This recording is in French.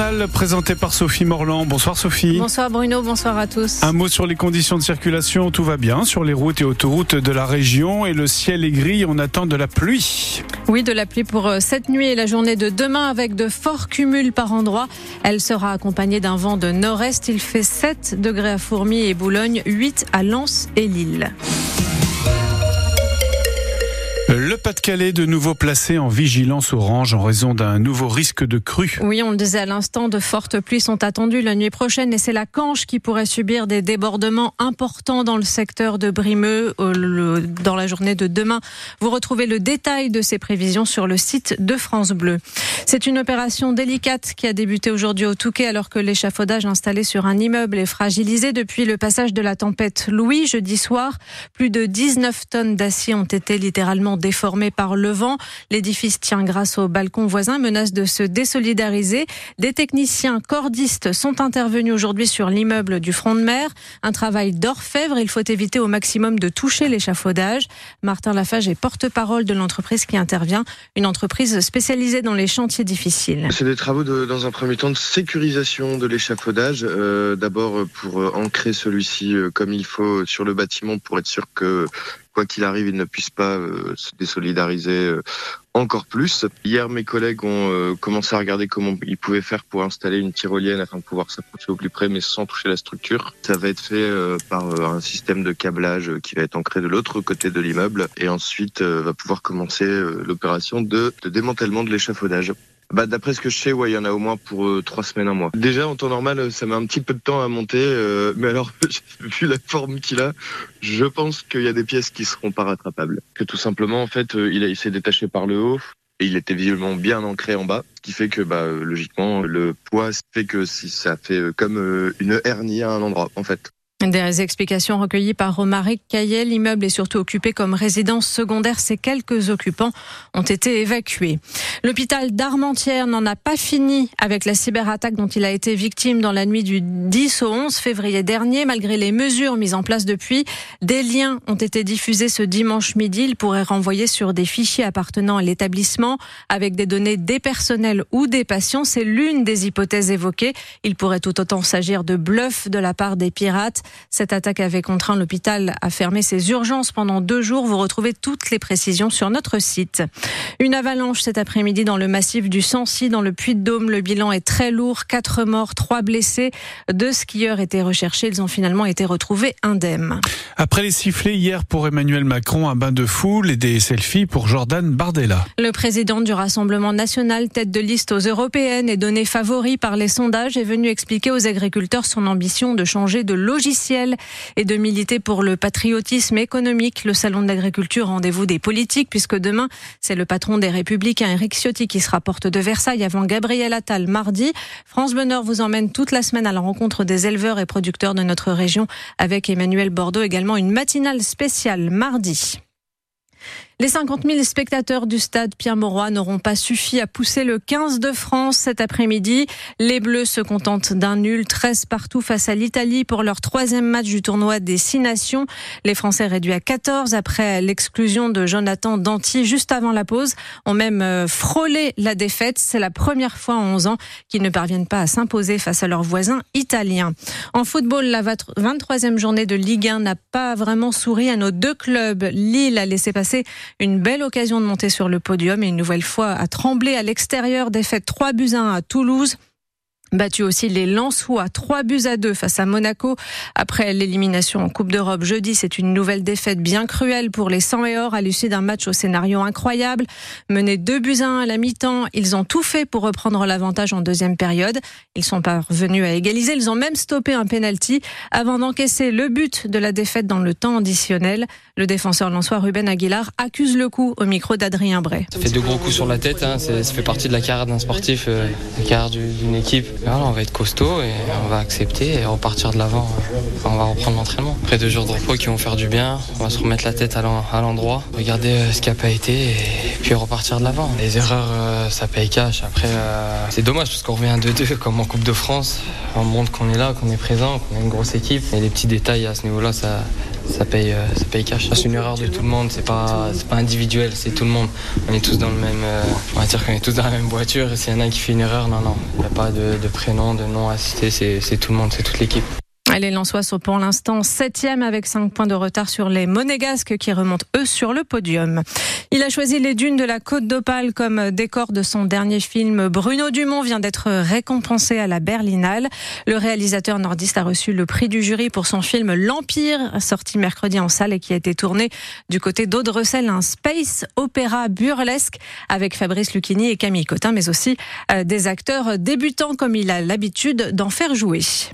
journal présenté par Sophie Morland. Bonsoir Sophie. Bonsoir Bruno, bonsoir à tous. Un mot sur les conditions de circulation. Tout va bien sur les routes et autoroutes de la région et le ciel est gris. On attend de la pluie. Oui, de la pluie pour euh, cette nuit et la journée de demain avec de forts cumuls par endroit. Elle sera accompagnée d'un vent de nord-est. Il fait 7 degrés à Fourmi et Boulogne, 8 à Lens et Lille. Pas-de-Calais de nouveau placé en vigilance orange en raison d'un nouveau risque de crue. Oui, on le disait à l'instant, de fortes pluies sont attendues la nuit prochaine et c'est la Canche qui pourrait subir des débordements importants dans le secteur de Brimeux dans la journée de demain. Vous retrouvez le détail de ces prévisions sur le site de France Bleu. C'est une opération délicate qui a débuté aujourd'hui au Touquet alors que l'échafaudage installé sur un immeuble est fragilisé depuis le passage de la tempête Louis jeudi soir. Plus de 19 tonnes d'acier ont été littéralement par le vent. L'édifice tient grâce au balcon voisin, menace de se désolidariser. Des techniciens cordistes sont intervenus aujourd'hui sur l'immeuble du front de mer. Un travail d'orfèvre. Il faut éviter au maximum de toucher l'échafaudage. Martin Lafage est porte-parole de l'entreprise qui intervient, une entreprise spécialisée dans les chantiers difficiles. C'est des travaux dans un premier temps de sécurisation de l'échafaudage. Euh, D'abord pour euh, ancrer celui-ci euh, comme il faut sur le bâtiment pour être sûr que quoi qu'il arrive, ils ne puissent pas euh, se désolidariser euh, encore plus. Hier, mes collègues ont euh, commencé à regarder comment ils pouvaient faire pour installer une tyrolienne afin de pouvoir s'approcher au plus près, mais sans toucher la structure. Ça va être fait par un système de câblage qui va être ancré de l'autre côté de l'immeuble et ensuite va pouvoir commencer l'opération de, de démantèlement de l'échafaudage. Bah, d'après ce que je sais, ouais, il y en a au moins pour euh, trois semaines, un mois. Déjà, en temps normal, ça met un petit peu de temps à monter, euh, mais alors, vu la forme qu'il a, je pense qu'il y a des pièces qui seront pas rattrapables. Que tout simplement, en fait, euh, il s'est détaché par le haut. Et il était visiblement bien ancré en bas, ce qui fait que, bah, logiquement, le poids fait que si ça fait comme une hernie à un endroit, en fait. Des explications recueillies par Romaric Caillet. L'immeuble est surtout occupé comme résidence secondaire. Ces quelques occupants ont été évacués. L'hôpital d'Armentières n'en a pas fini avec la cyberattaque dont il a été victime dans la nuit du 10 au 11 février dernier. Malgré les mesures mises en place depuis, des liens ont été diffusés ce dimanche midi. Ils pourraient renvoyer sur des fichiers appartenant à l'établissement avec des données des personnels ou des patients. C'est l'une des hypothèses évoquées. Il pourrait tout autant s'agir de bluff de la part des pirates. Cette attaque avait contraint l'hôpital à fermer ses urgences pendant deux jours. Vous retrouvez toutes les précisions sur notre site. Une avalanche cet après-midi dans le massif du Sancy, dans le Puy-de-Dôme. Le bilan est très lourd. Quatre morts, trois blessés. Deux skieurs étaient recherchés. Ils ont finalement été retrouvés indemnes. Après les sifflets hier pour Emmanuel Macron, un bain de foule et des selfies pour Jordan Bardella. Le président du Rassemblement national, tête de liste aux européennes et donné favori par les sondages, est venu expliquer aux agriculteurs son ambition de changer de logiciel et de militer pour le patriotisme économique. Le salon de l'agriculture, rendez-vous des politiques, puisque demain, c'est le patron des Républicains, Eric Ciotti, qui sera porte de Versailles avant Gabriel Attal mardi. France Bonheur vous emmène toute la semaine à la rencontre des éleveurs et producteurs de notre région avec Emmanuel Bordeaux, également une matinale spéciale mardi. Les 50 000 spectateurs du stade Pierre-Mauroy n'auront pas suffi à pousser le 15 de France cet après-midi. Les Bleus se contentent d'un nul 13 partout face à l'Italie pour leur troisième match du tournoi des Six Nations. Les Français réduits à 14 après l'exclusion de Jonathan Danty juste avant la pause ont même euh, frôlé la défaite. C'est la première fois en 11 ans qu'ils ne parviennent pas à s'imposer face à leurs voisins italiens. En football, la 23e journée de Ligue 1 n'a pas vraiment souri à nos deux clubs. Lille a laissé passer une belle occasion de monter sur le podium et une nouvelle fois à trembler à l'extérieur. Défaite 3 buts 1 à Toulouse. Battu aussi les Lensois, 3 buts à 2 face à Monaco. Après l'élimination en Coupe d'Europe jeudi, c'est une nouvelle défaite bien cruelle pour les 100 et or à l'issue d'un match au scénario incroyable. Menés 2 buts à 1 à la mi-temps, ils ont tout fait pour reprendre l'avantage en deuxième période. Ils sont parvenus à égaliser, ils ont même stoppé un penalty avant d'encaisser le but de la défaite dans le temps additionnel. Le défenseur lensois Ruben Aguilar accuse le coup au micro d'Adrien Bray. Ça fait deux gros coups sur la tête, hein. ça fait partie de la carrière d'un sportif, euh, la carrière d'une équipe on va être costaud et on va accepter et repartir de l'avant. on va reprendre l'entraînement. Après deux jours de repos qui vont faire du bien, on va se remettre la tête à l'endroit, regarder euh, ce qui n'a pas été et puis repartir de l'avant. Les erreurs, euh, ça paye cash. Après, euh, c'est dommage parce qu'on revient à 2-2 comme en Coupe de France. On montre qu'on est là, qu'on est présent, qu'on est une grosse équipe. Et les petits détails à ce niveau-là, ça, ça paye, ça paye cash. C'est une erreur de tout le monde, c'est pas, pas individuel, c'est tout le monde. On est tous dans le même, on va dire qu'on est tous dans la même voiture. S'il y en a qui fait une erreur, non, non, il n'y a pas de, de prénom, de nom à citer, c'est tout le monde, c'est toute l'équipe. Les Lensois sont pour l'instant septième avec 5 points de retard sur les Monégasques qui remontent eux sur le podium. Il a choisi les dunes de la Côte d'Opale comme décor de son dernier film. Bruno Dumont vient d'être récompensé à la Berlinale. Le réalisateur nordiste a reçu le prix du jury pour son film L'Empire, sorti mercredi en salle et qui a été tourné du côté d'Audrecel, un space opéra burlesque avec Fabrice Lucchini et Camille Cotin, mais aussi euh, des acteurs débutants comme il a l'habitude d'en faire jouer.